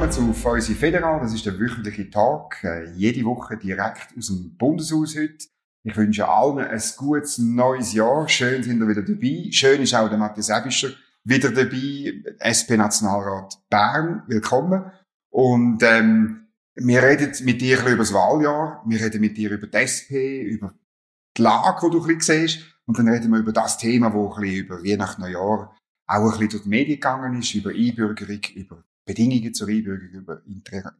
willkommen zu Fäusi Federal. Das ist der wöchentliche Tag, äh, jede Woche direkt aus dem Bundeshaus heute. Ich wünsche allen ein gutes neues Jahr. Schön sind ihr wieder dabei. Schön ist auch der Matthias Ebischer wieder dabei, SP-Nationalrat Bern. Willkommen. Und ähm, wir reden mit dir über das Wahljahr, wir reden mit dir über die SP, über die Lage, die du ein bisschen siehst, und dann reden wir über das Thema, wo ein bisschen über Neujahr auch ein bisschen durch die Medien gegangen ist, über Einbürgerung, über Bedingungen zur Einbürgerung, über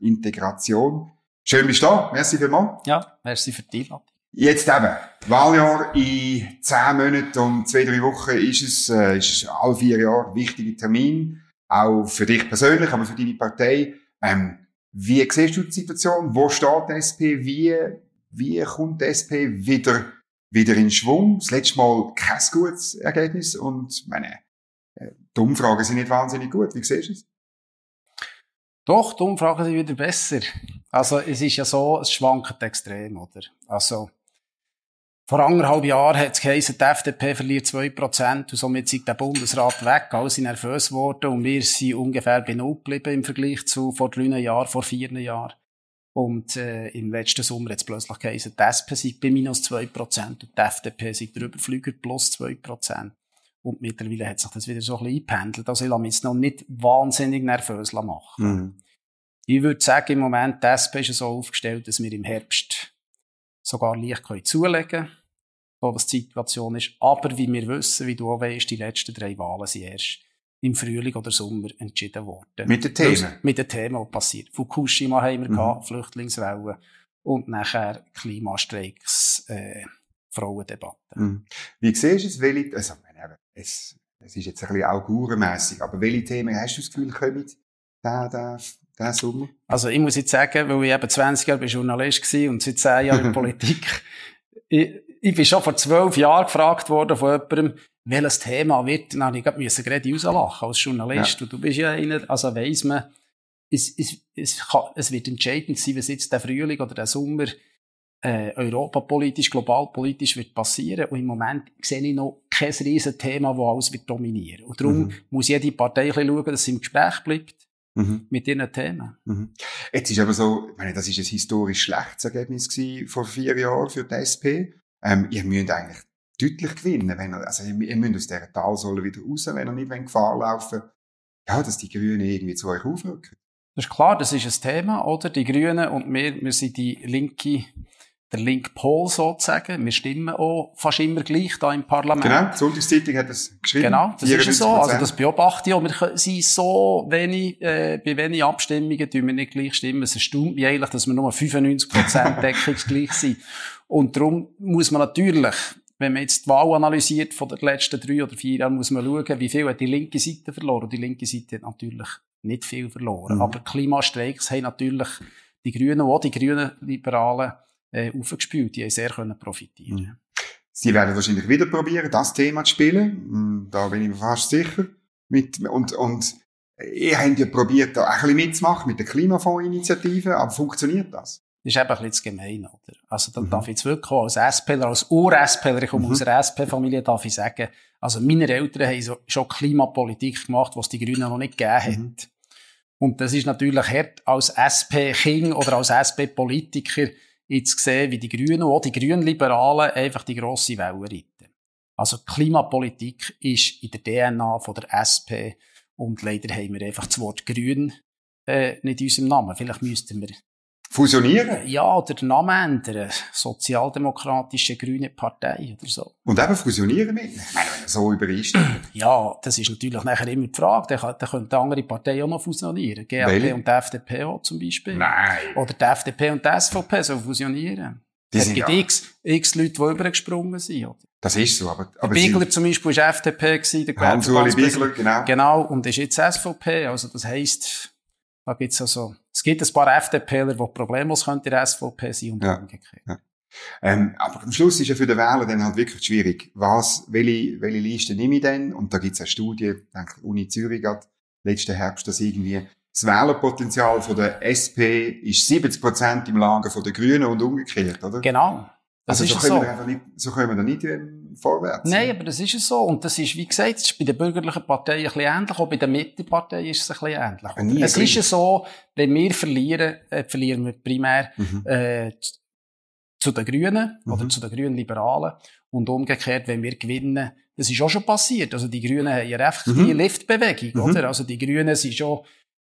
Integration. Schön bist du da. Merci vielmals. Ja, merci für die Einladung. Jetzt eben, Wahljahr in zehn Monaten und zwei, drei Wochen ist es, äh, ist alle vier Jahre ein wichtiger Termin. Auch für dich persönlich, aber für deine Partei. Ähm, wie siehst du die Situation? Wo steht die SP? Wie, wie kommt die SP wieder, wieder in Schwung? Das letzte Mal kein gutes Ergebnis und, meine, äh, die Umfragen sind nicht wahnsinnig gut. Wie siehst du es? Doch, die Umfragen sind wieder besser. Also, es ist ja so, es schwankt extrem, oder? Also, vor anderthalb Jahren hat es geheißen, die FDP verliert 2% und somit ist der Bundesrat weg. Alle sind nervös geworden und wir sind ungefähr bei Null geblieben im Vergleich zu vor drei Jahren, vor vier Jahren. Und äh, im letzten Sommer hat es plötzlich geheißen, die SP sei bei minus 2% und die FDP sei der Überflüger plus 2%. Und mittlerweile hat sich das wieder so ein bisschen eingependelt. Also ich lasse mich jetzt noch nicht wahnsinnig nervös machen. Mhm. Ich würde sagen, im Moment, die SP ist so aufgestellt, dass wir im Herbst sogar leicht zulegen können, wo das die Situation ist. Aber wie wir wissen, wie du auch weißt, die letzten drei Wahlen sind erst im Frühling oder Sommer entschieden worden. Mit den Themen? Mit den Themen, die passiert. Fukushima haben wir mhm. gehabt, Flüchtlingswellen und nachher Klimastreiks, äh, Frauendebatte. Mhm. Wie siehst du es? Welche, also, es, es ist jetzt ein bisschen augurenmässig, aber welche Themen hast du das Gefühl, kommen da, da, da Sommer? Also ich muss jetzt sagen, weil ich eben 20 Jahre Journalist war und seit 10 Jahren in Politik, ich, ich bin schon vor zwölf Jahren gefragt worden von jemandem, welches Thema wird, dann habe ich gerade gerade rauslachen als Journalist. Ja. Und du bist ja einer, also weiss man, es, es, es, kann, es wird entscheidend sein, was jetzt der Frühling oder der Sommer äh, europapolitisch, globalpolitisch wird passieren. Und im Moment sehe ich noch kein riesen Thema, das alles wird dominieren. Und darum mhm. muss jede Partei schauen, dass sie im Gespräch bleibt. Mhm. Mit ihren Themen. Mhm. Jetzt ist aber so, ich meine, das ist ein historisch schlechtes Ergebnis gewesen vor vier Jahren für die SP. Ähm, ihr müsst eigentlich deutlich gewinnen, wenn ihr, also ihr, ihr müsst aus dieser Talsohle wieder raus, wenn ihr nicht Gefahr laufen ja, dass die Grünen irgendwie zu euch aufrücken. Das ist klar, das ist ein Thema, oder? Die Grünen und wir, wir sind die linke der linke Pol sozusagen. Wir stimmen auch fast immer gleich da im Parlament. Genau, die Sonntagszeitung hat das geschrieben. Genau, das ist so. Also das beobachte ich auch. Wir sind so wenig, äh, bei wenig Abstimmungen tun wir nicht gleich stimmen. Es erstaunt mich eigentlich, dass wir nur 95% deckungsgleich sind. Und darum muss man natürlich, wenn man jetzt die Wahl analysiert von den letzten drei oder vier Jahren, muss man schauen, wie viel hat die linke Seite verloren. Und die linke Seite hat natürlich nicht viel verloren. Mhm. Aber Klimastreiks haben natürlich die Grünen, auch die grünen Liberalen, äh, aufgespielt. Die haben sehr können profitieren. Mhm. Sie werden wahrscheinlich wieder probieren, das Thema zu spielen. Mm, da bin ich mir fast sicher. Mit, und, und ihr habt ja probiert, da ein bisschen mitzumachen mit der Klimafondsinitiative, aber funktioniert das? Das ist eben ein bisschen zu gemein, oder? Also, da mhm. darf ich jetzt wirklich als SPler, als Ur-SPler, ich komme mhm. aus einer SP-Familie, darf ich sagen, also meine Eltern haben so, schon Klimapolitik gemacht, was die Grünen noch nicht gegeben mhm. hat. Und das ist natürlich hart als SP-King oder als SP-Politiker, jetzt gesehen, wie die Grünen, auch die Grünen Liberalen, einfach die grosse Welle reiten. Also Klimapolitik ist in der DNA von der SP und leider haben wir einfach das Wort Grün äh, nicht in unserem Namen. Vielleicht müssten wir Fusionieren? Ja, oder den Namen ändern. Sozialdemokratische Grüne Partei oder so. Und eben fusionieren mit? Ich meine, wenn er so übereinstimmt. Ja, das ist natürlich nachher immer die Frage. Da, da könnte andere Partei auch noch fusionieren. GLP Welche? und die FDP auch zum Beispiel. Nein. Oder die FDP und die SVP so fusionieren. Die es gibt ja. x, x Leute, die übergesprungen sind. Oder? Das ist so, aber, aber Bigler Sie... zum Beispiel war FDP gewesen, der Hans-Uli Bigler, genau. Genau, und ist jetzt SVP. Also das heisst, da gibt's also, es gibt ein paar FDPler, die problemlos in der SVP sein und ja. umgekehrt. Ja. Ähm, aber am Schluss ist ja für den Wähler dann halt wirklich schwierig. Was, welche, welche Liste nehme ich denn? Und da gibt's eine Studie, denke Uni Zürich hat letzten Herbst, dass irgendwie das Wählerpotenzial von der SP ist 70 Prozent im Lager von der Grünen und umgekehrt, oder? Genau. Das also so, können so. Wir nicht, so können wir da nicht ähm, vorwärts. Nein, aber das ist es so. Und das ist, wie gesagt, das ist bei den bürgerlichen Parteien ein bisschen ähnlich, auch bei den Mitteparteien ist es ein bisschen ähnlich. Nie es ist ja so, wenn wir verlieren, äh, verlieren wir primär Mhm. äh, zu- den Grünen oder Mhm. zu den grünen Liberalen. Und umgekehrt, wenn wir gewinnen, das ist auch schon passiert. Also die Grünen haben ja einfach Mhm. die Liftbewegung, Mhm. oder? Also die Grünen sind schon,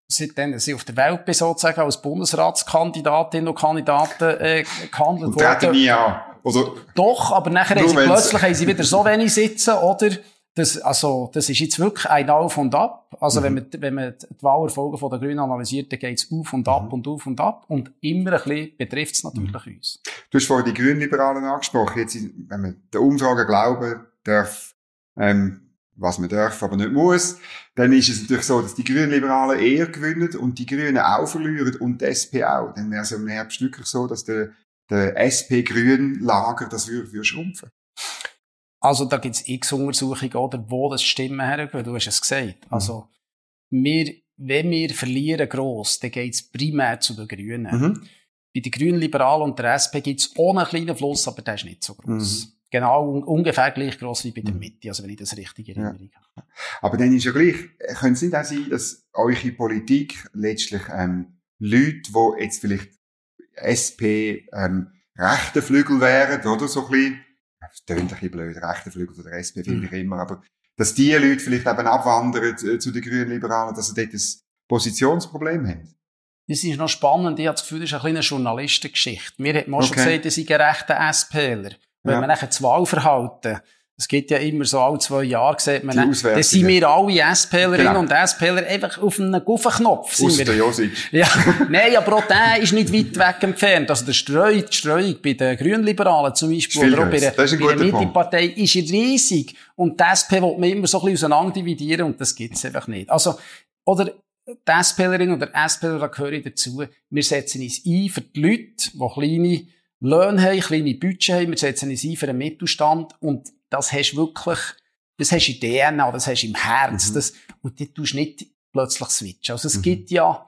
seitdem sie auf der Welt bin, sozusagen als Bundesratskandidatinnen und Kandidaten äh, gehandelt Und worden. an. Oder, Doch, aber nachher haben sie plötzlich haben sie wieder so wenig sitzen, oder? Das, also, das ist jetzt wirklich ein Auf und Ab. Also, Mhm. wenn man, wenn man die Wahlerfolge von der Grünen analysiert, dann geht's auf und ab Mhm. und auf und ab. Und immer ein bisschen betrifft es natürlich uns. du hast vorhin die Grünliberalen angesprochen. Jetzt, wenn man der Umfrage glauben darf, ähm, was man darf, aber nicht muss, dann ist es natürlich so, dass die Grünliberalen eher gewinnen und die Grünen auch verlieren und die SP auch. Dann wäre es im Herbst wirklich so, dass der, der SP-Grün-Lager das würde, würde schrumpfen. Also, da gibt's x Untersuchungen, oder, wo das Stimmen hergehen. Du hast es gesagt. Mhm. Also, wir, wenn wir verlieren gross, dann geht's primär zu den Grünen. Mhm. Bei den Grünen Liberalen und der SP gibt's einen kleinen Fluss, aber der ist nicht so gross. Mhm. Genau, un ungefähr gleich gross wie bei der Mhm. Mitte, also wenn ich das richtig in Ja. Erinnerung habe. Aber dann ist ja gleich, könnte es nicht auch sein, dass eure Politik letztlich ähm, Leute, die jetzt vielleicht SP ähm, rechte Flügel wären, oder so ein bisschen, das klingt ein bisschen blöd, rechte Flügel von der SP finde ich immer, aber dass die Leute vielleicht eben abwandern zu den Grünen Liberalen, dass sie dort ein Positionsproblem haben. Das ist noch spannend. Ich habe das Gefühl, das ist eine kleine Journalistengeschichte. Mir hat man auch schon Okay. gesagt, dass ich ein rechter SPler. Wenn Ja. man nachher das Wahlverhalten, es gibt ja immer so alle zwei Jahre, sieht man, dann, sind wir alle SPlerinnen Genau. und SPler einfach auf einem Guffenknopf. wir. der Josic. Ja, nein, aber auch der ist nicht weit weg entfernt. Also der Streu, die Streuung bei den Grünliberalen zum Beispiel, viel oder auch bei der, bei der. Mittepartei, ist riesig. Und die SP will man immer so ein bisschen auseinander dividieren und das gibt's einfach nicht. Also, oder die SPlerin oder SPler, da gehöre ich dazu, wir setzen uns ein für die Leute, die kleine Löhne haben, kleine Budget haben, wir setzen uns ein für den Mittelstand und das hast du wirklich, das hast du in der DNA, das hast du im Herz, Mhm. das, und die tust du nicht plötzlich switchen. Also es Mhm. gibt ja,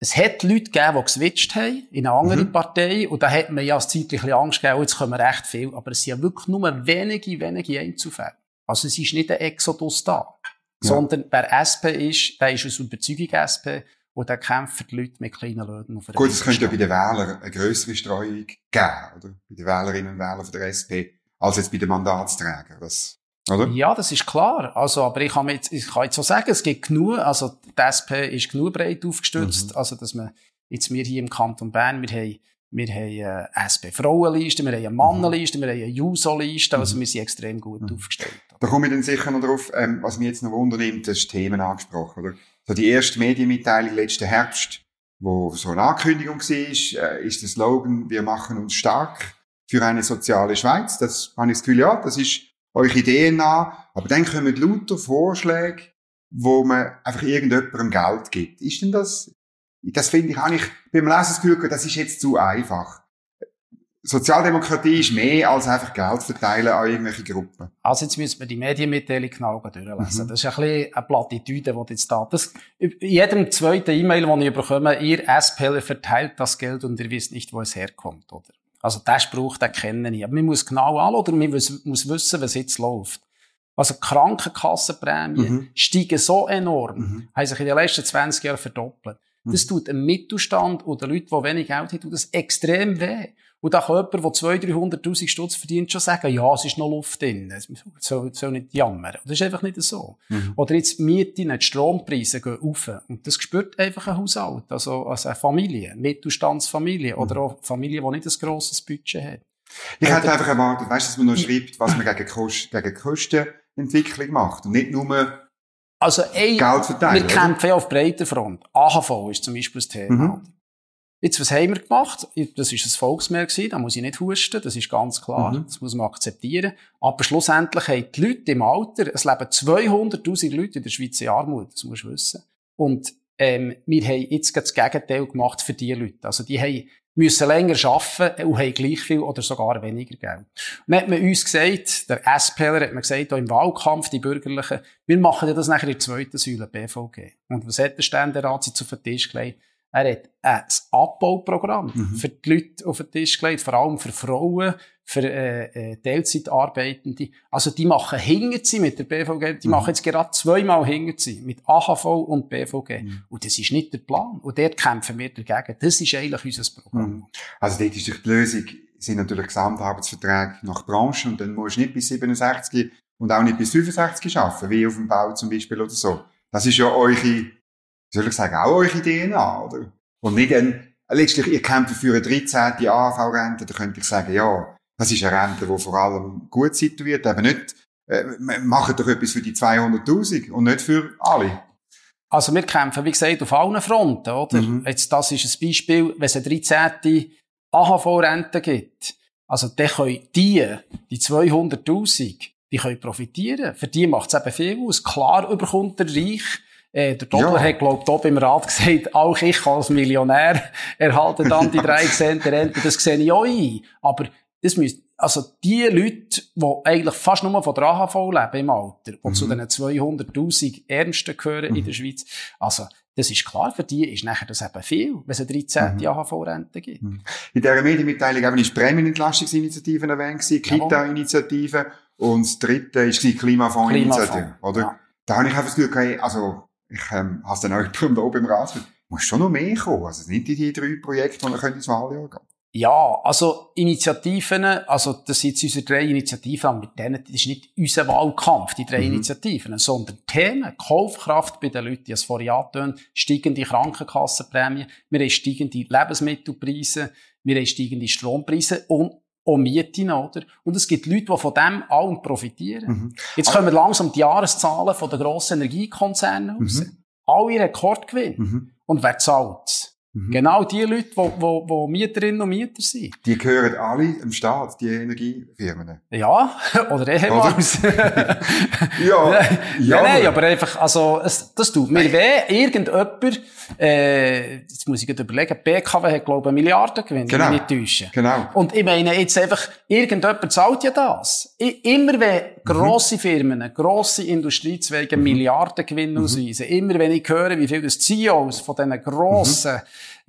es hat Leute gegeben, die geswitcht haben in eine andere Mhm. Partei und da hat man ja als Zeit ein bisschen Angst gegeben, oh, jetzt kommen recht viel, aber es sind ja wirklich nur wenige, wenige Einzelfälle. Also es ist nicht ein Exodus da, Ja. sondern wer SP ist, der ist aus Überzeugung SP und der kämpft für die Leute mit kleinen Löhnen auf einer Gut, es könnte ja bei den Wählern eine grössere Streuung geben, oder? Bei den Wählerinnen und Wählern von der SP, als jetzt bei den Mandatsträgern. Das, oder? Ja, das ist klar. Also, aber ich kann, jetzt, ich kann jetzt so sagen, es gibt genug, also die SP ist genug breit aufgestützt, Mhm. also dass man, jetzt wir hier im Kanton Bern, wir haben, wir haben eine SP-Frauenliste, wir haben eine Mannenliste, wir haben eine Juso-Liste, also Mhm. wir sind extrem gut Mhm. aufgestellt. Da komme ich dann sicher noch drauf, ähm, was mich jetzt noch wundernimmt, das ist Themen angesprochen, oder? So die erste Medienmitteilung letzten Herbst, wo so eine Ankündigung war, äh, ist der Slogan, wir machen uns stark für eine soziale Schweiz. Das habe ich das Gefühl, ja, das ist eure DNA. Aber dann kommen lauter Vorschläge, wo man einfach irgendjemandem Geld gibt. Ist denn das, das finde ich eigentlich, beim Lesen das Gefühl, das ist jetzt zu einfach. Sozialdemokratie ist mehr als einfach Geld verteilen an irgendwelche Gruppen. Also jetzt müssen wir die Medienmitteilung genau durchlesen. Mhm. Das ist ein bisschen eine Plattitüde, die jetzt da, das, in jedem zweiten E-Mail, den ich bekomme, ihr SPler verteilt das Geld und ihr wisst nicht, wo es herkommt, oder? Also, den Spruch, den kenne ich. Aber man muss genau anschauen, oder man muss, wissen, was jetzt läuft. Also, Krankenkassenprämien Mhm. steigen so enorm, Mhm. haben sich in den letzten 20 Jahren verdoppelt. Das tut dem Mittelstand oder Leuten, die wenig Geld haben, tut das extrem weh. Und da kann jemand, der 200.000, 300.000 Stutz verdient, schon sagen, ja, es ist noch Luft drin. Es soll, soll nicht jammern. Das ist einfach nicht so. Mhm. Oder jetzt die Mieten, die Strompreise gehen rauf. Und das spürt einfach ein Haushalt. Also, also eine Familie, Mittelstandsfamilie. Oder auch Familie, die nicht ein grosses Budget hat. Ich hätte einfach erwartet, weißt, du, dass man noch schreibt, was man gegen, Kost, gegen Kostenentwicklung macht. Und nicht nur Also, ey, Geld verteilen. wir kämpfen ja auf breiter Front. AHV ist zum Beispiel das Thema. Mhm. Jetzt, was haben wir gemacht? Das ist ein Volksmehr gewesen, da muss ich nicht husten, das ist ganz klar, Mhm. das muss man akzeptieren. Aber schlussendlich haben die Leute im Alter, es leben 200'000 Leute in der Schweiz in Armut, das musst du wissen. Und, ähm, wir haben jetzt das Gegenteil gemacht für diese Leute. Also, die haben, müssen länger arbeiten und haben gleich viel oder sogar weniger Geld. Und dann hat man uns gesagt, der SPler hat mir gesagt, auch im Wahlkampf, die Bürgerlichen, wir machen das nachher in der zweiten Säule, BVG. Und was hat der Ständerat sich auf den Tisch gelegt? Er hat ein Abbauprogramm Mhm. für die Leute auf den Tisch gelegt, vor allem für Frauen, für äh, äh, Teilzeitarbeitende. Also die machen Hingerzi mit der BVG, die mhm. machen jetzt gerade zweimal Hingerzi mit AHV und BVG. Mhm. Und das ist nicht der Plan. Und dort kämpfen wir dagegen. Das ist eigentlich unser Programm. Mhm. Also dort ist die Lösung, sind natürlich Gesamtarbeitsverträge nach Branche und dann musst du nicht bis 67 und auch nicht bis 65 arbeiten, wie auf dem Bau zum Beispiel oder so. Das ist ja eure, soll ich sagen, auch eure DNA, oder? Und nicht ein, letztlich, ihr kämpft für eine 13. AHV-Rente, da könnte ich sagen, ja, das ist eine Rente, die vor allem gut situiert, eben nicht, äh, machen doch etwas für die 200.000 und nicht für alle. Also wir kämpfen, wie gesagt, auf allen Fronten, oder? Mhm. Jetzt, das ist ein Beispiel, wenn es eine 13. AHV-Rente gibt. Also, dann können die, die 200.000, die können profitieren. Für die macht es eben viel aus. Klar überkommt der Reich. Äh, der Doppler ja. hat, glaubt, hier beim Rat gesagt, auch ich als Millionär erhalte dann die 13. Rente. Das sehe ich auch ein. Aber das müsste, also die Leute, die eigentlich fast nur von der AHV leben im Alter und mhm. zu den 200.000 Ärmsten gehören mhm. in der Schweiz, also das ist klar, für die ist nachher das eben viel, wenn es eine 13. Mhm. AHV-Rente gibt. Mhm. In dieser Medienmitteilung eben ist Prämienentlastungsinitiativen erwähnt, Kita-Initiative und das dritte ist die Klimafondsinitiative, Klimafond, oder? Ja. Da habe ich einfach das Gefühl, also ich ähm, habe es dann auch oben im Rat, muss schon noch mehr kommen, also nicht die, die drei Projekte, die wir ins Wahljahr gehen ja, also Initiativen, also das sind jetzt unsere drei Initiativen, mit denen, das ist nicht unser Wahlkampf, die drei mhm. Initiativen, sondern Themen, Kaufkraft bei den Leuten, die es vorher angetönt, steigende Krankenkassenprämien, wir haben steigende Lebensmittelpreise, wir haben steigende Strompreise und auch Mieten, oder? Und es gibt Leute, die von dem allem profitieren. Mhm. Jetzt kommen langsam die Jahreszahlen von den grossen Energiekonzernen raus. Mhm. Alle Rekordgewinn. Mhm. Und wer zahlt Mhm. Genau die Leute, die, die, die Mieterinnen und Mieter sind. Die gehören alle dem Staat, die Energiefirmen. Ja, oder ehemals. ja, ja. Nein, nein, aber einfach, also, es, das tut mir weh. Irgendjemand, äh, jetzt muss ich gerade überlegen, BKW hat, glaube ich, eine Milliarde Gewinn, genau. nicht täuschen. Genau. Und ich meine jetzt einfach, irgendjemand zahlt ja das. Ich, immer wenn. Grosse Firmen, grosse Industriezweige mhm. Milliardengewinn mhm. ausweisen, immer wenn ich höre, wie viel das CEOs von diesen grossen, mhm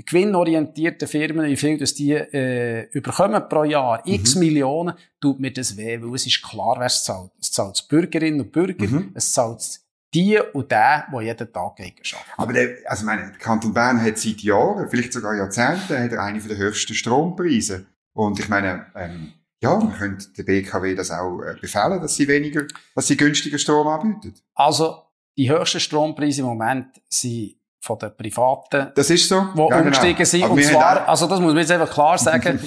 gewinnorientierten Firmen, wie viel das die äh, überkommen pro Jahr, mhm. x Millionen, tut mir das weh, weil es ist klar, wer es zahlt. Es zahlt die Bürgerinnen und Bürger, mhm. es zahlt die und der, der jeden Tag gegen arbeitet. Aber der, also meine, der Kanton Bern hat seit Jahren, vielleicht sogar Jahrzehnten, hat er eine der höchsten Strompreise. Und ich meine, ähm, ja, man könnte der BKW das auch äh, befehlen, dass sie weniger, dass sie günstiger Strom anbieten. Also, die höchsten Strompreise im Moment sind von den Privaten. Das ist so. Die ja, umgestiegen genau. sind. Aber und zwar, also das muss man jetzt einfach klar sagen.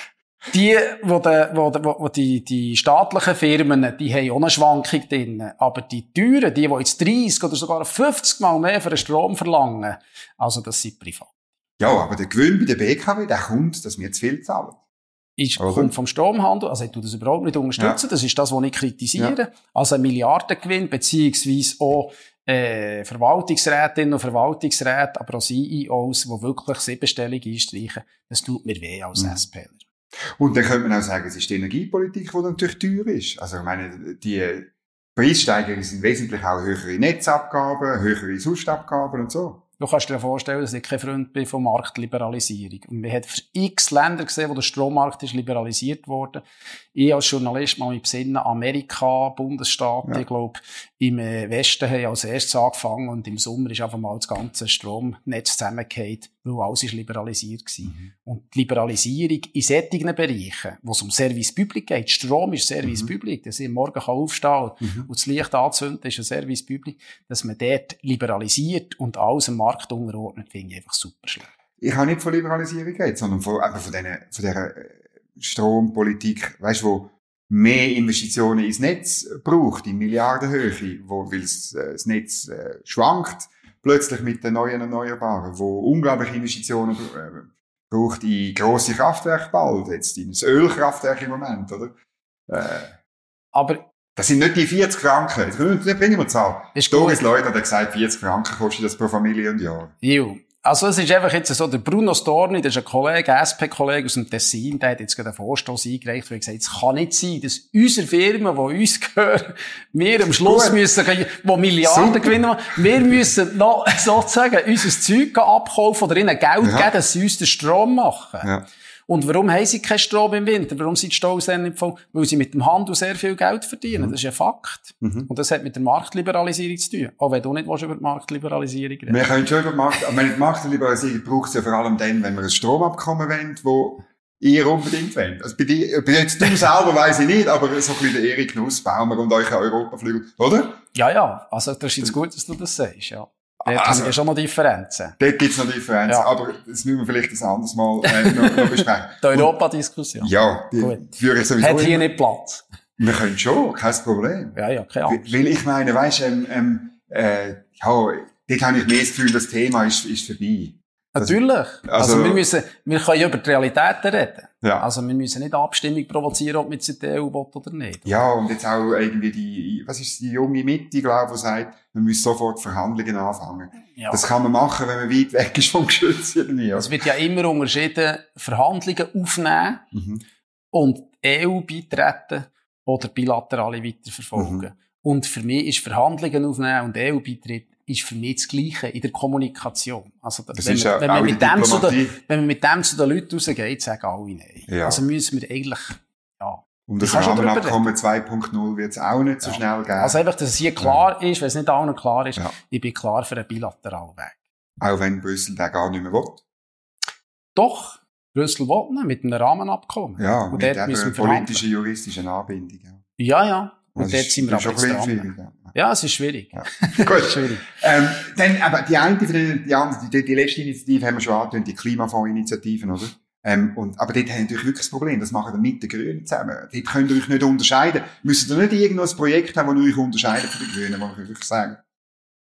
die, wo, de, wo, de, wo die, die staatlichen Firmen, die haben auch eine Schwankung drin. Aber die teuren, die, die jetzt 30 oder sogar 50 Mal mehr für den Strom verlangen, also das sind privat. Ja, aber der Gewinn bei der BKW, der kommt, dass wir zu viel zahlen. Ist, kommt vom Stromhandel, also ich tue das überhaupt nicht unterstützen, ja. das ist das, was ich kritisiere. Ja. Also ein Milliardengewinn, beziehungsweise auch äh, Verwaltungsrätinnen und Verwaltungsräte, aber auch CEOs, die wirklich siebenstellig einstreichen, das tut mir weh als mhm. SPler. Und dann könnte man auch sagen, es ist die Energiepolitik, die natürlich teuer ist. Also ich meine, die Preissteigerungen sind wesentlich auch höhere Netzabgaben, höhere Sustabgaben und so. Du kannst dir vorstellen, dass ich kein Freund bin von Marktliberalisierung. Und wir haben x Länder gesehen, wo der Strommarkt ist liberalisiert worden. Ich als Journalist mal im Sinne Amerika, Bundesstaaten, ja. ich glaube, im äh, Westen haben als erstes angefangen und im Sommer ist einfach mal das ganze Stromnetz zusammengefallen, weil alles ist liberalisiert war. Mhm. Und die Liberalisierung in solchen Bereichen, wo es um Service Public geht, Strom ist Service mhm. Public, dass ich morgen aufstehen kann mhm. und das Licht anzünden, ist ein Service Public, dass man dort liberalisiert und alles im Markt unterordnet, finde ich einfach super schlecht. Ich habe nicht von Liberalisierung geredet, sondern von, eben von, dieser, von dieser äh, Strompolitik, weißt du, wo mehr Investitionen ins Netz braucht, in Milliardenhöhe, wo, weil das, äh, das Netz äh, schwankt, plötzlich mit den neuen Erneuerbaren, wo unglaubliche Investitionen äh, braucht in grosse Kraftwerke bald, jetzt in das Ölkraftwerk im Moment, oder? Äh, Aber das sind nicht die 40 Franken. Jetzt bringen wir Zahl. Doris Leute hat gesagt, 40 Franken kostet das pro Familie und Jahr. Jo. Also es ist einfach jetzt so, der Bruno Storni, das ist ein Kollege, ein SP-Kollege aus dem Tessin, der hat jetzt gerade einen Vorstoß eingereicht, wo er gesagt es kann nicht sein, dass unsere Firmen, die uns gehören, wir am Schluss müssen, die Milliarden gewinnen, wir müssen noch sozusagen unser Zeug abkaufen oder ihnen Geld ja. geben, dass sie uns den Strom machen. Ja. Und warum haben sie keinen Strom im Winter? Warum sind die Staus nicht voll? Weil sie mit dem Handel sehr viel Geld verdienen. Mhm. Das ist ein Fakt. Mhm. Und das hat mit der Marktliberalisierung zu tun. Auch wenn du nicht über die Marktliberalisierung reden Wir können schon über die Markt, aber die Marktliberalisierung braucht es ja vor allem dann, wenn wir ein Stromabkommen wollen, wo ihr unbedingt wollt. Also bei dir, bei jetzt du selber weiss ich nicht, aber so ein bisschen der Erik Nussbaumer und euch Europaflügel, oder? Ja, ja. Also, das ist jetzt gut, dass du das sagst, ja. Dort also, gibt schon noch Differenzen. Dort gibt's noch Differenzen, ja. aber das müssen wir vielleicht ein anderes Mal äh, noch, noch besprechen. die Europa-Diskussion. Ja, die Gut. führe ich sowieso. Hat hier nicht Platz. Wir können schon, kein Problem. Ja, ja, keine Angst. Weil ich meine, weißt, ähm, ähm, äh, ja, dort habe ich mehr das Gefühl, das Thema ist, ist vorbei. Natürlich. Also, also, wir müssen, wir können über die Realitäten reden. Ja. Also wir müssen nicht Abstimmung provozieren, ob mit EU will oder nicht. Ja, und jetzt auch irgendwie die, was ist die junge Mitte, glaube ich, die sagt, man muss sofort Verhandlungen anfangen. Ja. Das kann man machen, wenn man weit weg ist vom Geschütz irgendwie. Es wird ja immer unterschieden, Verhandlungen aufnehmen mhm. und EU beitreten oder bilaterale weiterverfolgen. Mhm. Und für mich ist Verhandlungen aufnehmen und EU-Beitritt ist für mich das Gleiche in der Kommunikation. Also, das wenn, man, wenn, man mit dem zu den, wenn man mit dem zu den Leuten rausgeht, sagen alle nein. Ja. Also müssen wir eigentlich, ja. Und das Rahmenabkommen 2.0 wird es auch nicht so ja. schnell geben. Also einfach, dass es hier klar ja. ist, wenn es nicht allen klar ist, ich bin klar für einen bilateralen Weg. Auch wenn Brüssel den gar nicht mehr will? Doch. Brüssel will nicht, mit einem Rahmenabkommen. Ja, und mit einer politischen, juristischen Anbindung. Ja, ja. Und dort sind wir aber jetzt dran. Ja, es ist schwierig. Ja. Gut. schwierig. Ähm, dann, aber die eine, die, andere, die, die letzte Initiative haben wir schon angetönt, die Klimafondsinitiativen, oder? Ähm, und, aber dort haben wir natürlich wirklich das Problem, das machen wir mit den Grünen zusammen. Dort könnt ihr euch nicht unterscheiden. Müsst ihr nicht irgendwo ein Projekt haben, das euch unterscheidet von den Grünen, muss ich wirklich sagen.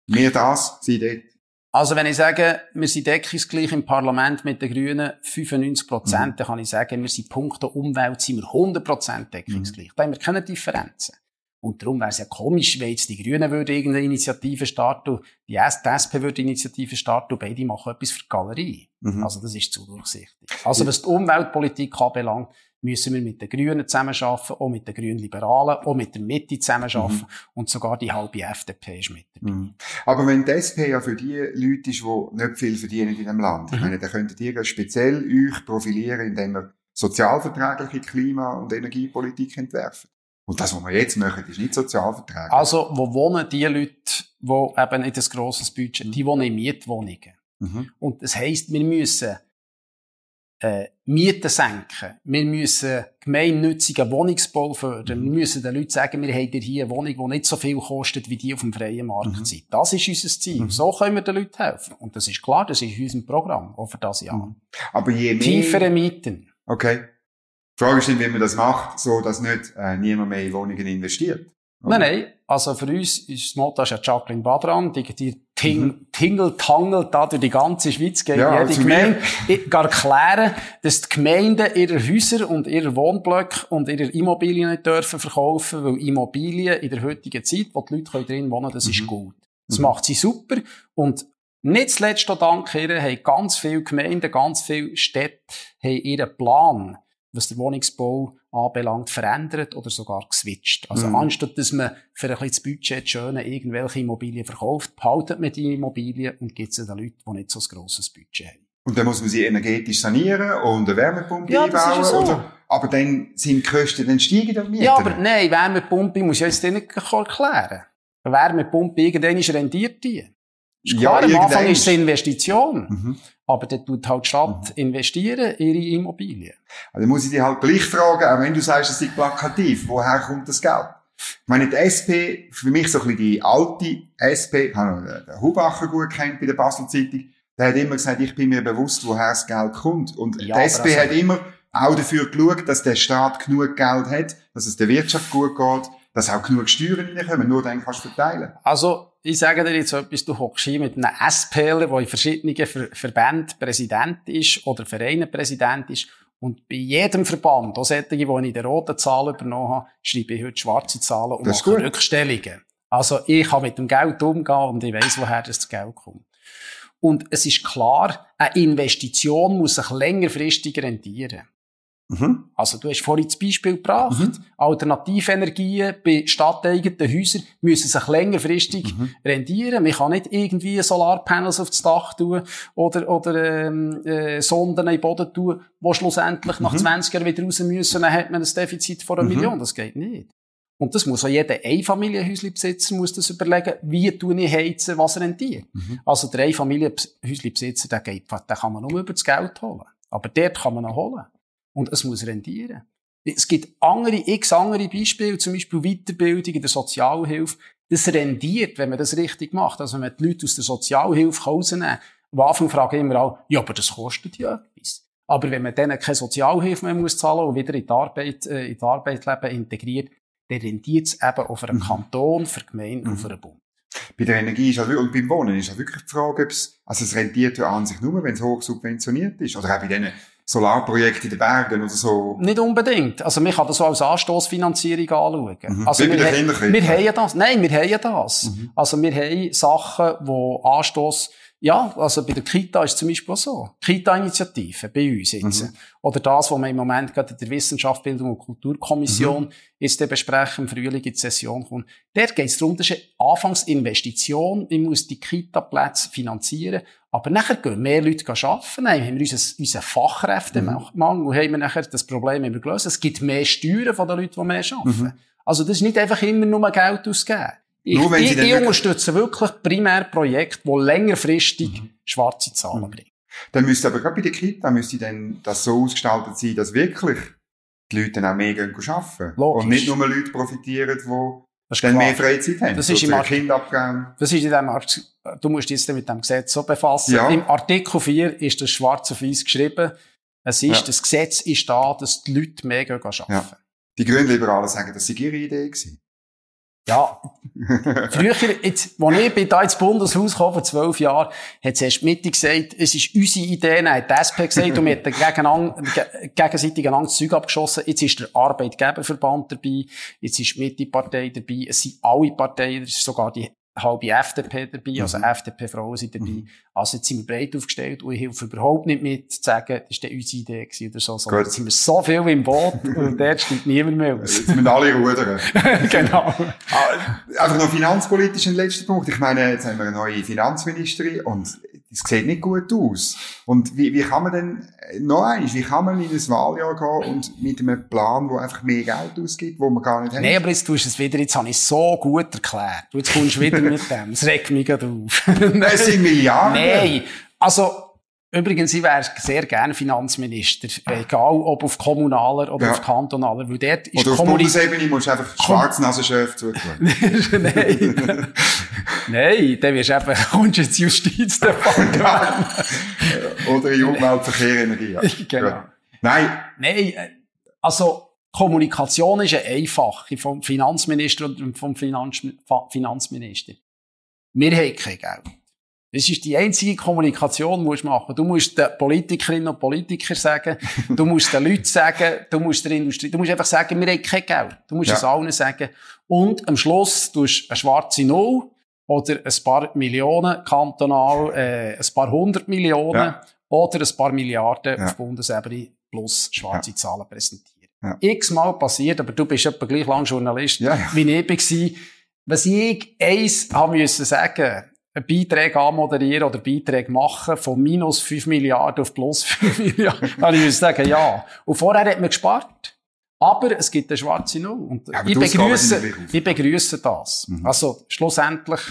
Mehr das, sie dort. Also wenn ich sage, wir sind deckungsgleich im Parlament mit den Grünen 95 Prozent, mhm. dann kann ich sagen, wir sind punkto Umwelt sind wir 100 Prozent deckungsgleich. Mhm. Da haben wir keine Differenzen. Und darum wäre es ja komisch, wenn jetzt die Grünen würden irgendeine Initiative starten, die, SP würde Initiative starten und beide machen etwas für die Galerie. Mhm. Also das ist zu durchsichtig. Also was die Umweltpolitik anbelangt, müssen wir mit den Grünen zusammenarbeiten, auch mit den Grünen Liberalen, auch mit der Mitte zusammenarbeiten mhm. und sogar die halbe FDP ist mit dabei. Mhm. Aber wenn die SP ja für die Leute ist, die nicht viel verdienen in dem Land, mhm. ich meine, dann könntet ihr speziell euch profilieren, indem ihr sozialverträgliche Klima- und Energiepolitik entwerfen. Und das, was wir jetzt machen, ist nicht sozialverträglich. Also, wo wohnen die Leute, die eben nicht ein grosses Budget, mhm. die wohnen in Mietwohnungen. Mhm. Und das heisst, wir müssen äh, Mieten senken. Wir müssen gemeinnützigen Wohnungsbau fördern. Mhm. Wir müssen den Leuten sagen, wir haben hier eine Wohnung, die nicht so viel kostet, wie die auf dem freien Markt mhm. sind. Das ist unser Ziel. Mhm. So können wir den Leuten helfen. Und das ist klar, das ist unser Programm, auch für das Jahr. Mhm. Aber je mehr... Tiefere Mieten. Okay. Die Frage ist dann, wie man das macht, so dass nicht äh, niemand mehr in Wohnungen investiert. Oder? Nein, nein. Also für uns ist das Motto ist ja Jacqueline Badran, die, die ting, mhm. tingelt, tangelt da durch die ganze Schweiz gegen ja, jede Gemeinde. Ich kann erklären, dass die Gemeinden ihre Häuser und ihre Wohnblöcke und ihre Immobilien nicht dürfen verkaufen, weil Immobilien in der heutigen Zeit, wo die Leute drin wohnen das mhm. ist gut. Das mhm. macht sie super. Und nicht zuletzt auch dank ihr haben ganz viele Gemeinden, ganz viele Städte haben ihren Plan was der Wohnungsbau anbelangt, verändert oder sogar geswitcht. Also mhm. anstatt dass man für ein bisschen das Budget schöne irgendwelche Immobilien verkauft, behaltet man die Immobilien und gibt sie den Leuten, die nicht so ein grosses Budget haben. Und dann muss man sie energetisch sanieren und eine Wärmepumpe ja, einbauen. So. Oder? Aber dann sind die Kosten, dann steigen dann Ja, aber nein, Wärmepumpe muss ich jetzt nicht erklären. Eine Wärmepumpe, irgendwann rendiert die. Klar, ja, am Anfang ist es eine Investition. Mhm. Aber dann tut halt die Stadt mhm. investieren in ihre Immobilien. Also muss ich dich halt gleich fragen, auch wenn du sagst, es ist plakativ, woher kommt das Geld? Ich meine, die SP, für mich so ein bisschen die alte SP, ich habe den Hubacher gut kennt bei der Basel Zeitung, der hat immer gesagt, ich bin mir bewusst, woher das Geld kommt. Und ja, die SP also hat immer auch dafür geschaut, dass der Staat genug Geld hat, dass es der Wirtschaft gut geht, dass auch genug Steuern reinkommen, nur dann kannst du verteilen. Also, ich sage dir jetzt etwas, du hockst hier mit einem SPler, der in verschiedenen Ver Verbänden Präsident ist oder Vereinen Präsident ist. Und bei jedem Verband, auch solche, die ich in der roten Zahl übernommen habe, schreibe ich heute schwarze Zahlen und mache Rückstellungen. Also, ich kann mit dem Geld umgehen und ich weiss, woher das Geld kommt. Und es ist klar, eine Investition muss sich längerfristig rentieren. Mhm. Also du hast vorhin das Beispiel gebracht, mhm. Alternativenergien bei stadteigenen Häusern müssen sich längerfristig mhm. rendieren. Man kann nicht irgendwie Solarpanels auf das Dach tun oder, oder ähm, äh, Sonden in den Boden tun, die schlussendlich nach 20 mhm. Jahren wieder raus müssen, dann hat man ein Defizit von einer mhm. Million. Das geht nicht. Und das muss auch jeder Einfamilienhäuslebesitzer muss das überlegen, wie tue ich heizen, was rentiert. Mhm. Also der Einfamilienhäuslebesitzer, der geht, den kann man nur über das Geld holen. Aber dort kann man noch holen. Und es muss rendieren. Es gibt andere, x andere Beispiele, zum Beispiel Weiterbildung in der Sozialhilfe. Das rendiert, wenn man das richtig macht. Also wenn man die Leute aus der Sozialhilfe rausnehmen kann. Am Anfang frage ich immer auch, ja, aber das kostet ja etwas. Aber wenn man denen keine Sozialhilfe mehr muss zahlen und wieder in die Arbeit, äh, in die Arbeit leben integriert, dann rendiert es eben auf einen mhm. Kanton, für die Gemeinde mhm. und für den Bund. Bei der Energie ist also, und beim Wohnen ist ja wirklich die Frage, ob es, also es rentiert ja an sich nur, wenn es hoch subventioniert ist. Oder auch bei diesen Solarprojekte in den Bergen oder so. Nicht unbedingt. Also, man kann das so als Anstoßfinanzierung anschauen. Mhm. Also, Wie bei wir, den wir, wir haben das. Nein, wir haben das. Mhm. Also, wir haben Sachen, die Anstoß ja, also bei der Kita ist es zum Beispiel auch so. Kita-Initiative bei uns jetzt. Mhm. Oder das, was wir im Moment gerade in der Wissenschaft, Bildung und Kulturkommission mhm. jetzt besprechen, im Frühling in die Session kommt. Dort geht es darum, das ist eine Anfangsinvestition. Ich muss die Kita-Plätze finanzieren. Aber nachher gehen mehr Leute arbeiten. Dann haben wir unseren, unseren Fachkräftemangel mhm. und haben wir nachher das Problem immer gelöst. Es gibt mehr Steuern von den Leuten, die mehr arbeiten. Mhm. Also das ist nicht einfach immer nur Geld ausgeben. Ich, Nur wenn ich, ich unterstütze wirklich primär Projekte, die längerfristig mhm. schwarze Zahlen mhm. bringen. Dann müsste aber gerade bei der Kita müsste dann das so ausgestaltet sein, dass wirklich die Leute dann auch mehr gehen arbeiten. Logisch. Und nicht nur Leute profitieren, die dann mehr Freizeit haben. Das ist im Kind. Das ist in dem Art, du musst dich jetzt mit dem Gesetz so befassen. Ja. Im Artikel 4 ist das schwarz auf weiß geschrieben. Es ist, ja. das Gesetz ist da, dass die Leute mehr arbeiten. Ja. Die Grünliberalen sagen, das sei ihre Idee gewesen. Ja, früher, jetzt, als ich da ins Bundeshaus kam, vor zwölf Jahren, hat zuerst die Mitte gesagt, es ist unsere Idee, dann hat die SP gesagt, und wir haben gegenseitig ein anderes Zeug abgeschossen. Jetzt ist der Arbeitgeberverband dabei, jetzt ist die Mitte-Partei dabei, es sind alle Parteien, es ist sogar die halbe FDP dabei, also mhm. FDP-Frauen sind dabei. Mhm. Also jetzt sind wir breit aufgestellt und ich helfe überhaupt nicht mit zu sagen, das war unsere Idee oder so. so. Jetzt sind wir so viel im Boot und dort stimmt niemand mehr aus. Jetzt müssen alle rudern. genau. Ah, einfach noch finanzpolitisch ein letzter Punkt. Ich meine, jetzt haben wir eine neue Finanzministerin und das sieht nicht gut aus. Und wie, wie kann man denn, noch eins, wie kann man in ein Wahljahr gehen und mit einem Plan, wo einfach mehr Geld ausgibt, wo man gar nicht hat? Nein, aber jetzt tust du es wieder, jetzt habe ich es so gut erklärt. Du, jetzt kommst du wieder mit dem. Das regt mich gerade auf. Es sind Milliarden. Nein. Also, Übrigens, ich wäre sehr gerne Finanzminister. Egal, ob auf kommunaler oder ja. auf kantonaler. Weil dort ist oder auf Bundesebene musst du einfach Schwarznasenchef zutun. Nein. Nein, dann wirst du eben, kommst du ins Justizdepartement. oder in Umwelt, Verkehr, Energie. Ja. Genau. Nein. Nein, äh, also, Kommunikation ist eine einfache vom Finanzminister und vom Finanz Finanzminister. Wir haben kein Geld. Das ist die einzige Kommunikation, die du machen Du musst den Politikerinnen und Politikern sagen, du musst den Leuten sagen, du musst der Industrie, du musst einfach sagen, wir haben kein Geld. Du musst ja. es allen sagen. Und am Schluss tust du eine schwarze Null oder ein paar Millionen kantonal, äh, ein paar hundert Millionen ja. oder ein paar Milliarden ja. auf Bundesebene plus schwarze Zahlen präsentieren. Ja. X-mal passiert, aber du bist etwa gleich lang Journalist, wie ich war. Was ich eins haben müssen sagen, Beiträge anmoderieren oder Beiträge machen von minus 5 Milliarden auf plus 5 Milliarden, dann ich muss sagen, ja. Und vorher hat man gespart. Aber es gibt eine schwarze Null. Und ja, ich, begrüße, ich begrüße das. Mhm. Also, schlussendlich,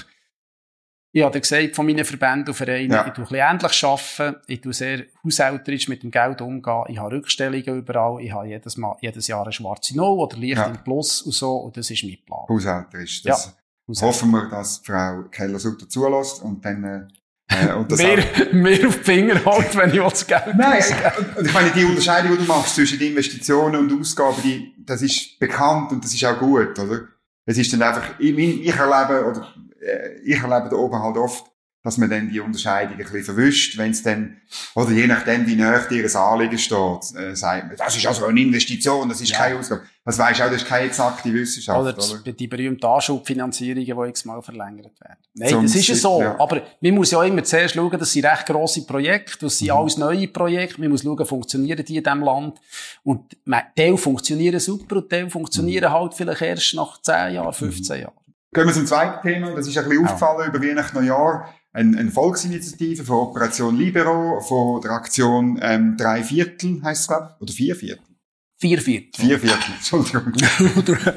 ich habe gesagt, von meinen Verbänden und Vereinen, ja. ich tue ein bisschen ähnlich arbeiten, ich tue sehr haushälterisch mit dem Geld umgehen, ich habe Rückstellungen überall, ich habe jedes, Mal, jedes Jahr eine schwarze Null oder Licht ja. im Plus und so, und das ist mein Plan. Haushälterisch, das, ja. Hoffen wir, dass Frau Keller-Sutter zulässt und dann äh, und das mehr, mehr auf die Finger halt, wenn ich das Geld Nein, und ich meine, die Unterscheidung, die du machst zwischen Investitionen und Ausgaben, die, das ist bekannt und das ist auch gut, oder? Es ist dann einfach, ich, ich erlebe, oder äh, ich erlebe da oben halt oft, dass man dann die Unterscheidung ein bisschen verwischt, wenn es dann, oder je nachdem, wie nah dir ein Anliegen steht, äh, sagt man, das ist also eine Investition, das ist ja. keine Ausgabe. Das weisst auch, das ist keine exakte Wissenschaft. Oder, oder? die berühmten Anschubfinanzierungen, die x-mal verlängert werden. Nein, Zum das ist ja so. Ja. Aber man muss ja immer zuerst schauen, das sind recht grosse Projekte, das sind mhm. alles neue Projekte. Man muss schauen, funktionieren die in diesem Land. Und Teil funktionieren super und Teil funktionieren mhm. halt vielleicht erst nach 10 Jahren, 15 mhm. Jahren. Gehen wir zum zweiten Thema. Das ist ein bisschen aufgefallen über Weihnachten, Neujahr eine, eine Volksinitiative von Operation Libero, von der Aktion ähm, Drei Viertel, heisst es, glaube ich, oder Vier Viertel. Vier Viertel. Vier Viertel, Entschuldigung.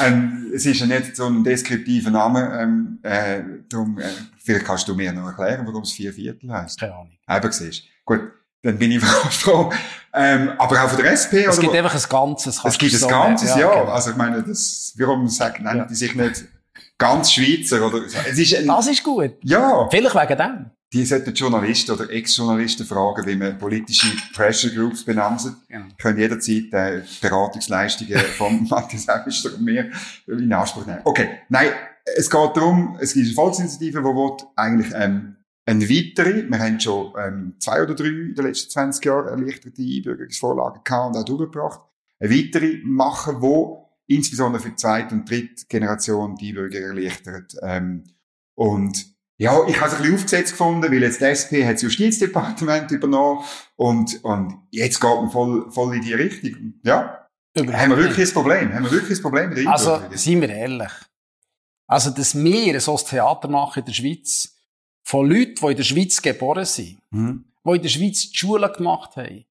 ähm, es ist ja nicht so ein deskriptiver Name, ähm, äh, darum, äh, vielleicht kannst du mir noch erklären, warum es Vier Viertel heisst. Keine Ahnung. Eben, siehst Gut, dann bin ich froh. Ähm, aber auch von der SP, Es oder gibt einfach ein Ganzes. Es gibt ein Ganzes, ja. ja. Genau. Also ich meine, das, warum sagen, nennen ja. die sich nicht ganz Schweizer, oder? Es ist ein, das ist gut. Ja. Vielleicht wegen dem. Die sollten Journalisten oder Ex-Journalisten fragen, wie man politische Pressure Groups benennt. Ja. Können jederzeit äh, Beratungsleistungen von Matthias Ebister und mir in Anspruch nehmen. Okay, nein, es geht darum, es gibt eine Volksinitiative, die eigentlich ähm, eine weitere, wir haben schon ähm, zwei oder drei in den letzten 20 Jahren erleichterte Einbürgerungsvorlagen gehabt und auch durchgebracht, eine weitere machen, wo insbesondere für die zweite und dritte Generation die Bürger erleichtert. Ähm, und ja, ich habe es ein bisschen aufgesetzt gefunden, weil jetzt die SP hat das Justizdepartement übernommen und, und jetzt geht man voll, voll in die Richtung. Ja, Überhaupt haben wir wirklich ein Problem? Haben wir wirklich ein Problem mit Also, seien wir ehrlich. Also, dass wir ein solches Theater machen in der Schweiz, von Leuten, die in der Schweiz geboren sind, mhm. die in der Schweiz die Schule gemacht haben,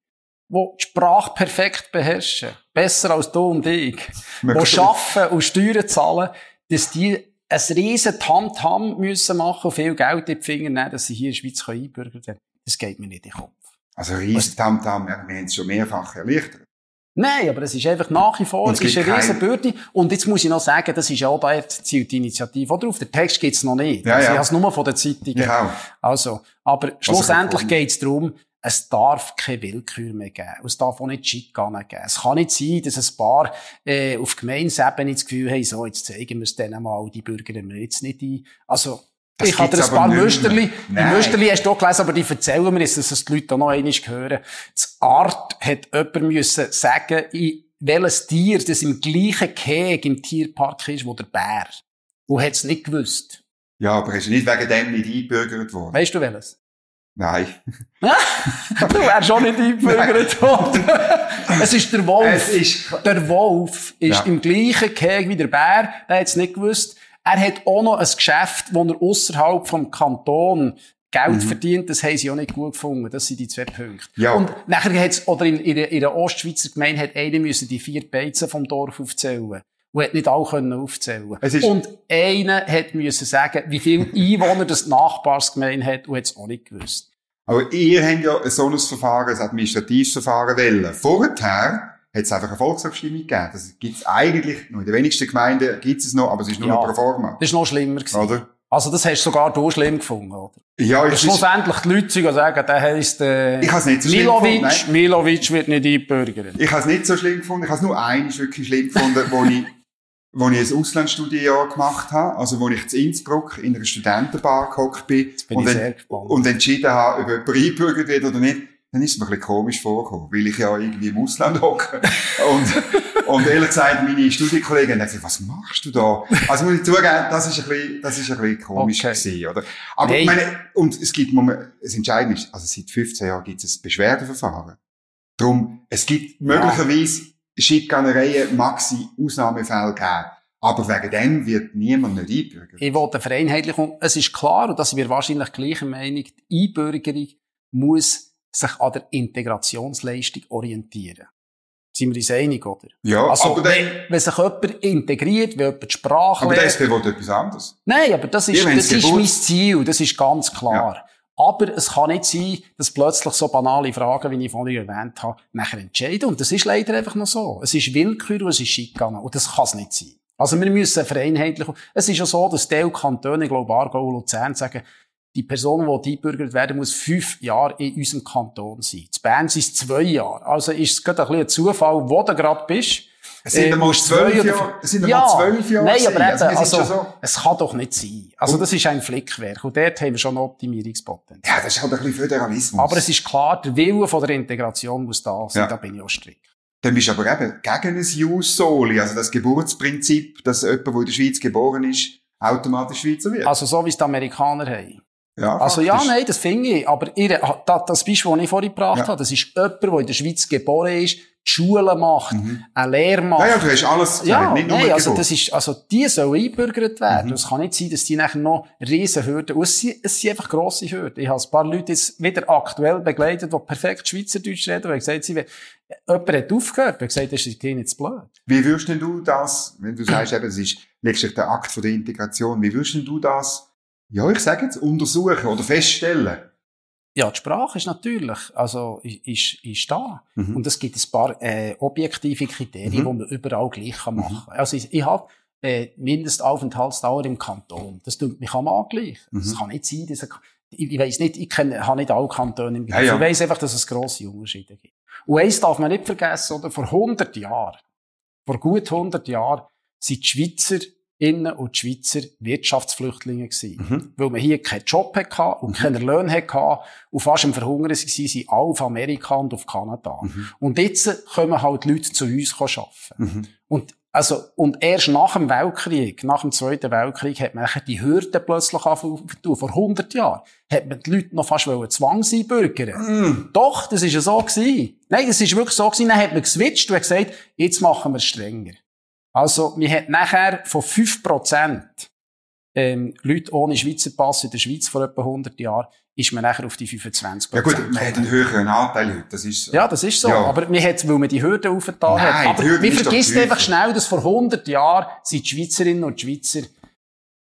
die Sprache perfekt beherrschen, besser als du und ich, die arbeiten und Steuern zahlen, dass die ein riesen Tamtam müssen machen und viel Geld in die Finger nehmen, dass sie hier in der Schweiz einbürgern können. Das geht mir nicht in den Kopf. Also ein riesen Tamtam, wir haben es schon mehrfach erleichtert. Nein, aber es ist einfach nach wie vor, es ist eine riesen Bürde. Und jetzt muss ich noch sagen, das ist ja auch da zielt die Initiative auch drauf. Der Text gibt's noch nicht. Ja, also ja. Ich habe es nur von den Zeitungen. Ja. Also, aber schlussendlich geht's darum, es darf keine Willkür mehr geben. Es darf auch nicht Schikane geben. Es kann nicht sein, dass ein paar äh, auf Gemeindesebene das Gefühl haben, so, jetzt zeigen wir es denen mal, die Bürger wir jetzt nicht ein. Also, das ich hatte ein paar Müsterli. Die Müsterli hast du auch gelesen, aber die erzählen mir jetzt, dass es die Leute auch noch einmal hören. Das Art hat jemand müssen sagen, welches Tier das im gleichen Keg im Tierpark ist, wo der Bär. Und hat es nicht gewusst. Ja, aber ist nicht wegen dem nicht eingebürgert worden? Weißt du welches? Nein. du wärst schon nicht eingebürgert worden. es ist der Wolf. Es ist... Der Wolf ist ja. im gleichen Keg wie der Bär. Der hat es nicht gewusst. Er hat auch noch ein Geschäft, wo er außerhalb vom Kanton Geld mhm. verdient, das haben sie auch nicht gut gefunden. Das sind die zwei Punkte. Ja. Und nachher hat's, oder in, in, in der Ostschweizer Gemeinde hat einer müssen die vier Beizen vom Dorf aufzählen. Und hat nicht alle aufzählen Und einer hat müssen sagen, wie viele Einwohner das Nachbarsgemeinde hat und hat es auch nicht gewusst. Aber ihr habt ja so ein Verfahren, ein administratives Verfahren wählen. Vorher hat es einfach eine Volksabstimmung gegeben. Das gibt es eigentlich, nur in den wenigsten Gemeinden gibt es noch, aber es ist nur ja, noch pro forma. Das ist noch schlimmer gewesen. Oder? Also das hast du sogar du schlimm gefunden, oder? Ja, ich schlussendlich die Leute sagen, der heisst äh, ich nicht so Milovic, gefunden, Milovic wird nicht eingebürgert. Ich habe es nicht so schlimm gefunden. Ich habe es nur eins wirklich schlimm gefunden, wo ich wo ich ein Auslandsstudienjahr gemacht habe, also wo ich in Innsbruck in einer Studentenbar gehockt bin, bin und, en und, entschieden habe, ob jemand einbürgert wird oder nicht, dann ist es mir ein bisschen komisch vorgekommen, weil ich ja irgendwie im Ausland hocke. und, und ehrlich gesagt, meine Studienkollegen haben gesagt, was machst du da? Also muss ich zugeben, das ist ein bisschen, das ist ein bisschen komisch okay. gewesen, oder? Aber hey. meine, und es gibt, das Entscheidende ist, also seit 15 Jahren gibt es ein Beschwerdeverfahren. Darum, es gibt möglicherweise Schikanereien mag es Ausnahmefälle geben. Aber wegen dem wird niemand nicht einbürgern. Ich wollte Vereinheitlichung. Es ist klar, und da sind wir wahrscheinlich gleicher Meinung, die Einbürgerung muss sich an der Integrationsleistung orientieren. Sind wir uns einig, oder? Ja, also, aber wenn, wenn sich jemand integriert, wenn jemand die Sprache Aber der SP will etwas anderes. Nein, aber das ist, das ist mein Ziel, das ist ganz klar. Ja. Aber es kann nicht sein, dass plötzlich so banale Fragen, wie ich vorhin erwähnt habe, nachher entscheiden. Und das ist leider einfach noch so. Es ist Willkür und es ist Schikane. Und das kann es nicht sein. Also wir müssen vereinheitlichen. Es ist ja so, dass Teil Kantone, ich glaube Aargau und Luzern, sagen, die Person, die eingebürgert werden muss fünf Jahre in unserem Kanton sein. In Bern sind es zwei Jahre. Also ist es gerade ein bisschen ein Zufall, wo du gerade bist. Es sind äh, mal musst zwölf Jahre, es sind Ja, zwölf Jahre. Nein, aber eben, also, also, so. es kann doch nicht sein. Also das ist ein Flickwerk und dort haben wir schon Optimierungspotenzial. Ja, das ist halt ein bisschen Föderalismus. Aber es ist klar, der Wille von der Integration muss da sein, Ja. da bin ich auch strikt. Dann bist du aber eben gegen ein Jus Soli, also das Geburtsprinzip, dass jemand, der in der Schweiz geboren ist, automatisch Schweizer wird. Also so wie es die Amerikaner haben. ja, Also ja, nein, das finde ich. Aber ihr, da- das Beispiel, das ich vorhin gebracht Ja. habe, das ist jemand, der in der Schweiz geboren ist, Schule macht, eine Lehre macht. Mhm. Ja, ja, du hast alles gesagt, Ja, nicht nur nein, also das ist, also die sollen eingebürgert werden. Mhm. Es kann nicht sein, dass die nachher noch riesen Hürden, und es sind, es sind einfach grosse Hürden. Ich habe ein paar Leute jetzt wieder aktuell begleitet, die perfekt Schweizerdeutsch reden, haben gesagt, sie, jemand hat aufgehört, und gesagt, das ist denen jetzt blöd. Wie würdest denn du das, wenn du sagst, eben, es ist letztlich der Akt von der Integration, wie würdest denn du das, ja, ich sage jetzt, untersuchen oder feststellen? Ja, die Sprache ist natürlich, also, ist, ist da. Mhm. Und es gibt ein paar, äh, objektive Kriterien, Mhm. die man überall gleich kann machen kann. Also, ich, ich habe, äh, Mindestaufenthaltsdauer im Kanton. Das tut mich am angleich. Es Mhm. kann nicht sein, dass, ich, ich weiss nicht, ich kenne, habe nicht alle Kantone im Ja, Griff. ja. Ich weiss einfach, dass es grosse Unterschiede gibt. Und eins darf man nicht vergessen, oder? Vor 100 Jahren, vor gut 100 Jahren, sind die Schweizer Innen und die Schweizer Wirtschaftsflüchtlinge gewesen. Mhm. Weil man hier keinen Job hatte und keine Löhne hatte und fast im Verhungern waren, sind alle auf Amerika und auf Kanada. Mhm. Und jetzt kommen halt Leute zu uns arbeiten. Mhm. Und, also, und erst nach dem Weltkrieg, nach dem Zweiten Weltkrieg, hat man die Hürden plötzlich angefangen. Vor 100 Jahren hat man die Leute noch fast wollen zwangseinbürgern. Mhm. Doch, das ist ja so gewesen. Nein, das ist wirklich so gewesen. Dann hat man geswitcht und gesagt, jetzt machen wir es strenger. Also, man hat nachher von 5% ähm, Leute ohne Schweizer Pass in der Schweiz vor etwa 100 Jahren, ist man nachher auf die 25%. Ja gut, man hat einen höheren Anteil heute, das ist so. Ja, das ist so. Ja. Aber man hat, weil man die Hürden aufgetan hat. Aber man vergisst einfach schnell, dass vor 100 Jahren sind die Schweizerinnen und Schweizer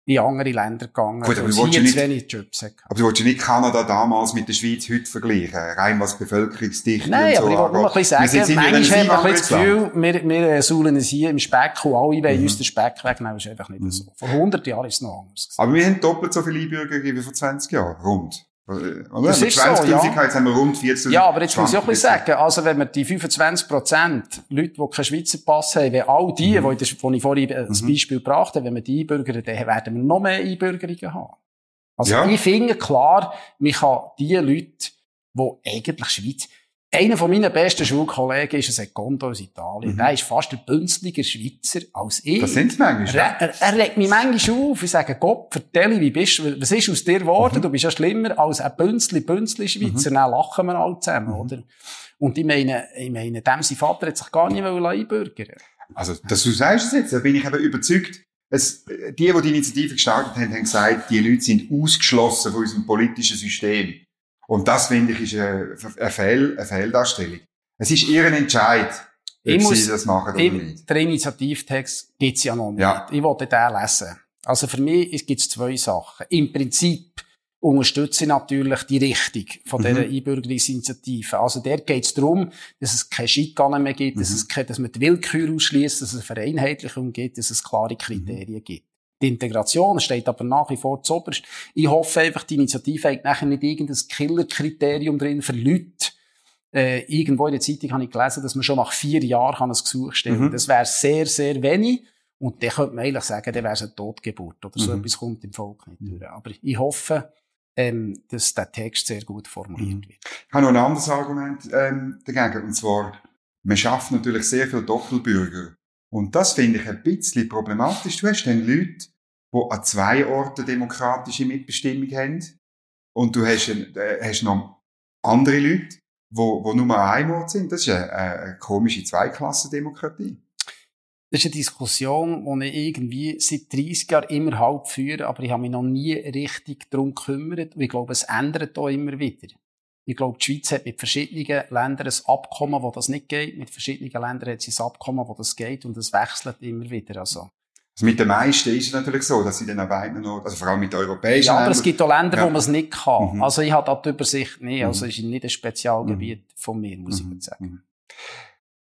in andere Länder gegangen, Gut, aber willst ja hier zu nicht- wenig Jobs hatten. Aber du willst ja nicht Kanada damals mit der Schweiz heute vergleichen, rein was Bevölkerungsdichte Nein, und so aber ich wollte nur ein bisschen Wir sagen, sind manchmal ziemlich hat man ein bisschen das Gefühl, wir, wir äh, suhlen es hier im Speck und alle wollen Mhm. uns den Speck wegnehmen. Das ist einfach nicht so. Vor 100 Jahren ist es noch anders. Aber wir haben doppelt so viele Einbürger wie vor 20 Jahren, rund. Oder? Das ist so, 20'000 ja. jetzt haben wir rund 40'000. Ja, aber jetzt muss ich auch ein bisschen sagen, also wenn wir die 25 Prozent Leute, die keinen Schweizer Pass haben, wenn all die, Mhm. die, die ich vorhin äh, als Beispiel gebracht habe, wenn wir die einbürgern, dann werden wir noch mehr Einbürgerungen haben. Also Ja. ich finde klar, man kann die Leute, die eigentlich Schweiz, einer von meinen besten Schulkollegen ist ein Secondo aus Italien. Mhm. Der ist fast der bünzliger Schweizer als ich. Das sind manchmal. Er, er, er regt mich manchmal auf. Ich sage, Gott, vertell, wie bist du? Was ist aus dir geworden? Mhm. Du bist ja schlimmer als ein Bünzli, Bünzli Schweizer. Dann lachen wir alle zusammen, Mhm. oder? Und ich meine, ich meine, dem sein Vater hat sich gar nicht wollen einbürgern. Also, dass du sagst es jetzt, da bin ich eben überzeugt. Es, die, die die Initiative gestartet haben, haben gesagt, die Leute sind ausgeschlossen von unserem politischen System. Und das, finde ich, ist eine, eine, Fehl, eine Fehldarstellung. Es ist ihren Entscheid, ob Ich muss- sie das machen oder Ich, nicht. der Initiativtext gibt's ja noch nicht. Ja. Ich wollte den lesen. Also für mich gibt's zwei Sachen. Im Prinzip unterstütze ich natürlich die Richtung von dieser Mhm. Einbürgerungsinitiative. Also der geht es darum, dass es keine Schikanen mehr gibt, dass, Mhm. es keine, dass man die Willkür ausschließt, dass es eine Vereinheitlichung gibt, dass es klare Kriterien gibt. Die Integration steht aber nach wie vor zuoberst. Ich hoffe einfach, die Initiative hat nachher nicht irgendein Killer-Kriterium drin für Leute. Äh, irgendwo in der Zeitung habe ich gelesen, dass man schon nach vier Jahren kann ein Gesuch stellen kann. Mhm. Das wäre sehr, sehr wenig. Und dann könnte man eigentlich sagen, dann wäre es eine Totgeburt oder so Mhm. etwas kommt im Volk nicht durch. Aber ich hoffe, ähm, dass der Text sehr gut formuliert Mhm. wird. Ich habe noch ein anderes Argument ähm, dagegen. Und zwar, man schafft natürlich sehr viele Doppelbürger. Und das finde ich ein bisschen problematisch. Du hast dann Leute, die an zwei Orten demokratische Mitbestimmung haben. Und du hast, äh, hast noch andere Leute, wo, wo nur an einem Ort sind. Das ist eine, eine komische Zweiklassendemokratie. Das ist eine Diskussion, die ich irgendwie seit 30 Jahren immer halb führe, aber ich habe mich noch nie richtig darum gekümmert. Und ich glaube, es ändert auch immer wieder. Ich glaube, die Schweiz hat mit verschiedenen Ländern ein Abkommen, wo das nicht geht. Mit verschiedenen Ländern hat sie ein Abkommen, wo das geht. Und es wechselt immer wieder. Also, Also mit den meisten ist es natürlich so, dass sie dann an beiden Orten, also vor allem mit den europäischen ja, aber Ländern, es gibt auch Länder, Ja. wo man es nicht kann. Mhm. Also ich habe da die Übersicht nicht. Mhm. Also es ist nicht ein Spezialgebiet von mir, muss ich Mhm. jetzt sagen. Mhm.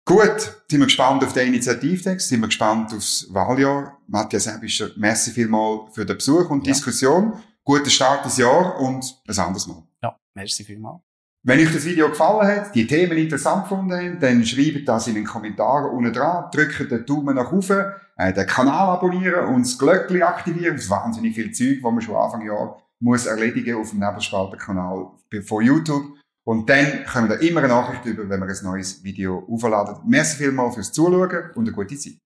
Gut, sind wir gespannt auf den Initiativtext, sind wir gespannt aufs Wahljahr. Matthias Ebischer, merci vielmal für den Besuch und Ja. Diskussion. Guten Start ins Jahr und ein anderes Mal. Ja, merci vielmals. Wenn euch das Video gefallen hat, die Themen interessant gefunden habt, dann schreibt das in den Kommentaren unten dran, drückt den Daumen nach oben, äh, den Kanal abonnieren und das Glöckchen aktivieren. Das ist wahnsinnig viel Zeug, was man schon Anfang Jahr muss erledigen auf dem Nebelspalter-Kanal von YouTube. Und dann können wir da immer eine Nachricht über, wenn wir ein neues Video aufladen. Merci vielmals fürs Zuschauen und eine gute Zeit.